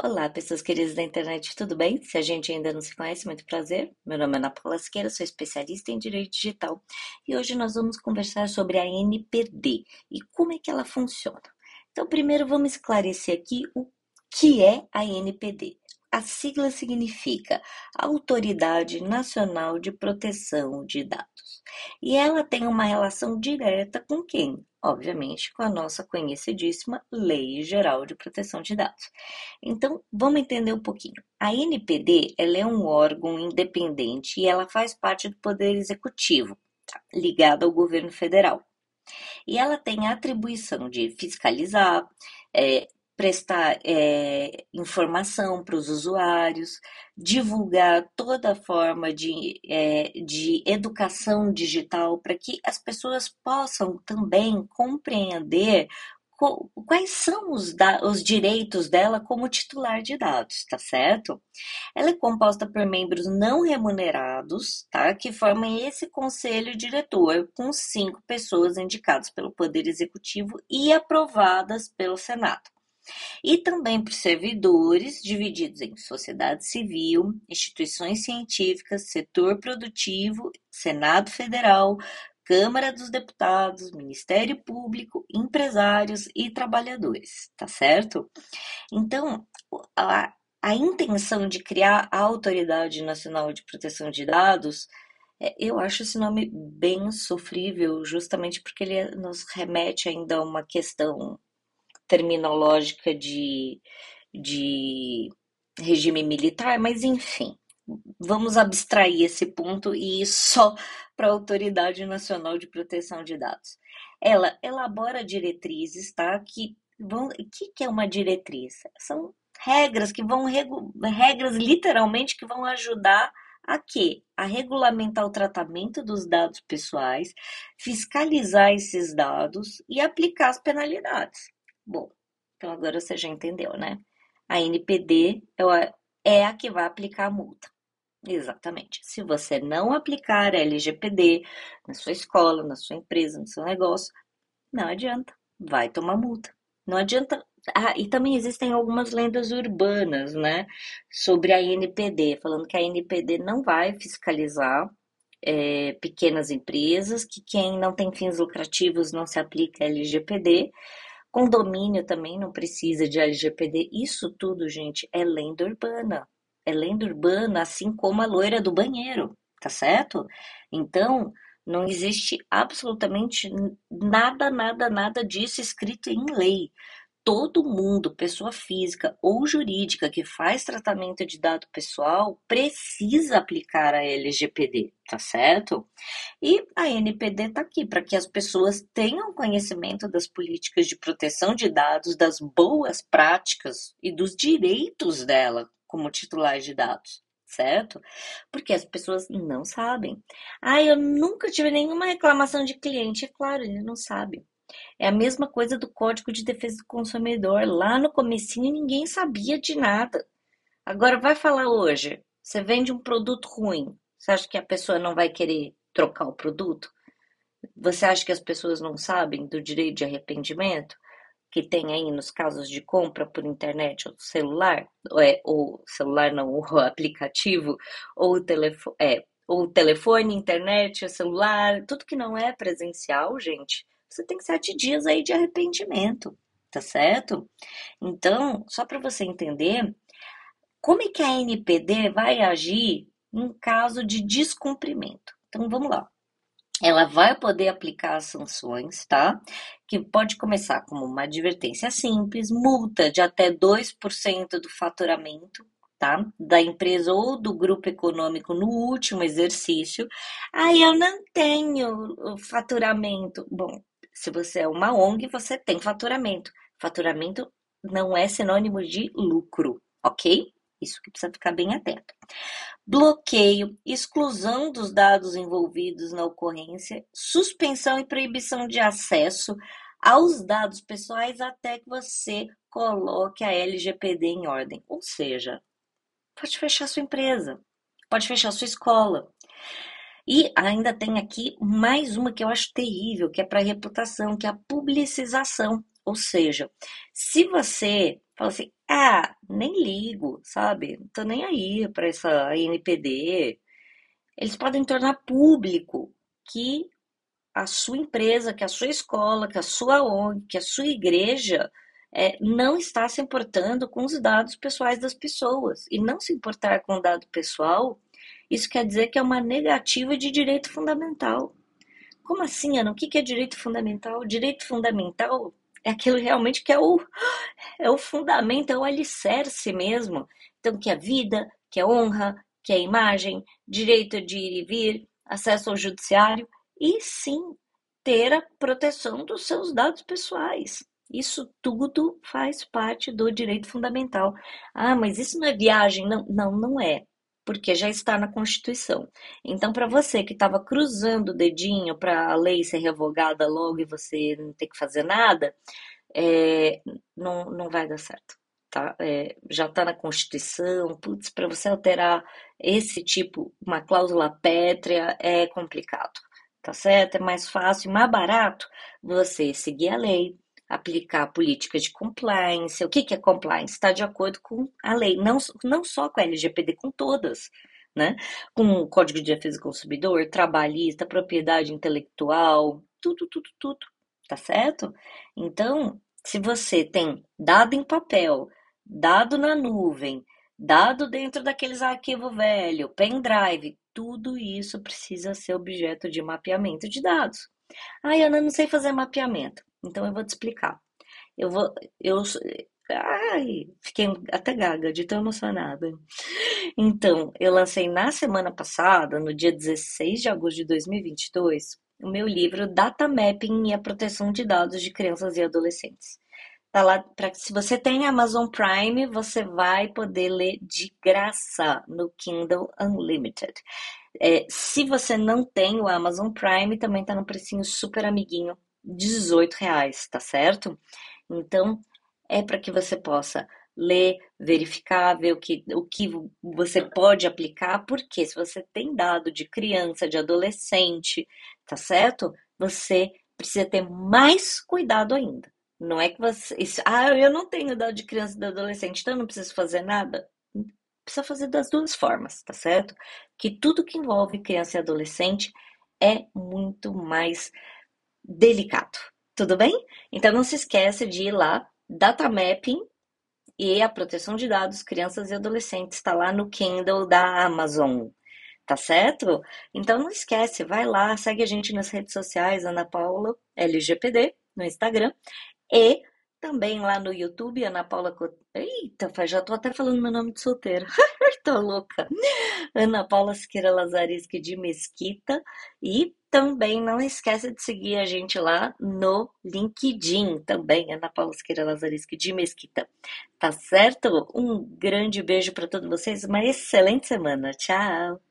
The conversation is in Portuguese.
Olá, pessoas queridas da internet, tudo bem? Se a gente ainda não se conhece, muito prazer. Meu nome é Ana Paula Siqueira, sou especialista em direito digital e hoje nós vamos conversar sobre a NPD e como é que ela funciona. Então, primeiro vamos esclarecer aqui o que é a NPD. A sigla significa Autoridade Nacional de Proteção de Dados. E ela tem uma relação direta com quem? Obviamente, com a nossa conhecidíssima Lei Geral de Proteção de Dados. Então, vamos entender um pouquinho. A NPD ela é um órgão independente e ela faz parte do Poder Executivo, tá? ligado ao governo federal. E ela tem a atribuição de fiscalizar, é, prestar é, informação para os usuários, divulgar toda forma de, é, de educação digital para que as pessoas possam também compreender quais são os, os, direitos dela como titular de dados, tá certo? Ela é composta por membros não remunerados, tá? Que formam esse conselho diretor com cinco pessoas indicadas pelo Poder Executivo e aprovadas pelo Senado e também por servidores divididos em sociedade civil, instituições científicas, setor produtivo, Senado Federal, Câmara dos Deputados, Ministério Público, empresários e trabalhadores, tá certo? Então, a, a intenção de criar a Autoridade Nacional de Proteção de Dados, é, eu acho esse nome bem sofrível, justamente porque ele nos remete ainda a uma questão terminológica de, de regime militar, mas enfim, vamos abstrair esse ponto e ir só para a Autoridade Nacional de Proteção de Dados. Ela elabora diretrizes, tá? Que vão, o que, que é uma diretriz? São regras que vão regras literalmente que vão ajudar a quê? A regulamentar o tratamento dos dados pessoais, fiscalizar esses dados e aplicar as penalidades. Bom, então agora você já entendeu, né? A NPD é a que vai aplicar a multa. Exatamente. Se você não aplicar a LGPD na sua escola, na sua empresa, no seu negócio, não adianta, vai tomar multa. Não adianta. Ah, e também existem algumas lendas urbanas, né, sobre a NPD, falando que a NPD não vai fiscalizar é, pequenas empresas, que quem não tem fins lucrativos não se aplica a LGPD, Condomínio também não precisa de LGPD. Isso tudo, gente, é lenda urbana. É lenda urbana, assim como a loira do banheiro, tá certo? Então, não existe absolutamente nada, nada, nada disso escrito em lei todo mundo, pessoa física ou jurídica que faz tratamento de dado pessoal, precisa aplicar a LGPD, tá certo? E a NPD está aqui para que as pessoas tenham conhecimento das políticas de proteção de dados, das boas práticas e dos direitos dela como titular de dados certo? Porque as pessoas não sabem. Ah, eu nunca tive nenhuma reclamação de cliente. É claro, ele não sabe. É a mesma coisa do Código de Defesa do Consumidor. Lá no comecinho ninguém sabia de nada. Agora vai falar hoje, você vende um produto ruim. Você acha que a pessoa não vai querer trocar o produto? Você acha que as pessoas não sabem do direito de arrependimento que tem aí nos casos de compra por internet ou celular, ou, é, ou celular não, o aplicativo, ou telefone, é, ou telefone, internet, celular, tudo que não é presencial, gente, você tem sete dias aí de arrependimento, tá certo? Então, só para você entender, como é que a NPD vai agir em caso de descumprimento? Então, vamos lá. Ela vai poder aplicar sanções, tá? Que pode começar como uma advertência simples, multa de até 2% do faturamento, tá? Da empresa ou do grupo econômico no último exercício. Aí eu não tenho faturamento. Bom, se você é uma ONG, você tem faturamento. Faturamento não é sinônimo de lucro, ok? Isso que precisa ficar bem atento. Bloqueio, exclusão dos dados envolvidos na ocorrência, suspensão e proibição de acesso aos dados pessoais até que você coloque a LGPD em ordem. Ou seja, pode fechar sua empresa, pode fechar sua escola. E ainda tem aqui mais uma que eu acho terrível, que é para reputação, que é a publicização. Ou seja, se você fala assim, ah, nem ligo, sabe? Não tô nem aí para essa NPD. Eles podem tornar público que a sua empresa, que a sua escola, que a sua ONG, que a sua igreja é, não está se importando com os dados pessoais das pessoas. E não se importar com o dado pessoal, isso quer dizer que é uma negativa de direito fundamental. Como assim, Ana? O que é direito fundamental? Direito fundamental é aquilo realmente que é o, é o fundamento, é o alicerce mesmo. Então, que é vida, que é honra, que é imagem, direito de ir e vir, acesso ao judiciário e sim ter a proteção dos seus dados pessoais. Isso tudo faz parte do direito fundamental. Ah, mas isso não é viagem? Não, não, não é, porque já está na Constituição. Então, para você que estava cruzando o dedinho para a lei ser revogada logo e você não ter que fazer nada, é, não, não vai dar certo. Tá? É, já está na Constituição, putz, para você alterar esse tipo, uma cláusula pétrea, é complicado tá certo? É mais fácil, mais barato você seguir a lei, aplicar a política de compliance. O que, que é compliance? Está de acordo com a lei, não, não só com a LGPD, com todas. Né? Com o Código de Defesa do Consumidor, trabalhista, propriedade intelectual, tudo, tudo, tudo, tá certo? Então, se você tem dado em papel, dado na nuvem, dado dentro daqueles arquivos velho, pendrive, tudo isso precisa ser objeto de mapeamento de dados. Ai, Ana, não sei fazer mapeamento. Então eu vou te explicar. Eu vou. Eu, ai, fiquei até gaga de tão emocionada. Então, eu lancei na semana passada, no dia 16 de agosto de 2022, o meu livro Data Mapping e a Proteção de Dados de Crianças e Adolescentes. Tá lá para se você tem Amazon Prime, você vai poder ler de graça no Kindle Unlimited. É, se você não tem o Amazon Prime, também tá no precinho super amiguinho, 18 reais, tá certo? Então é para que você possa ler, verificar, ver o que, o que você pode aplicar, porque se você tem dado de criança, de adolescente, tá certo? Você precisa ter mais cuidado ainda. Não é que você. Isso, ah, eu não tenho dado de criança e de adolescente, então eu não preciso fazer nada. Precisa fazer das duas formas, tá certo? Que tudo que envolve criança e adolescente é muito mais delicado. Tudo bem? Então não se esqueça de ir lá, data mapping e a proteção de dados crianças e adolescentes está lá no Kindle da Amazon. Tá certo? Então não esquece, vai lá, segue a gente nas redes sociais, Ana Paula LGPD no Instagram e também lá no YouTube, Ana Paula. Eita, já tô até falando meu nome de solteira. tô louca. Ana Paula Siqueira Lazariski de Mesquita. E também não esqueça de seguir a gente lá no LinkedIn também, Ana Paula Siqueira Lazariski de Mesquita. Tá certo? Um grande beijo para todos vocês, uma excelente semana. Tchau!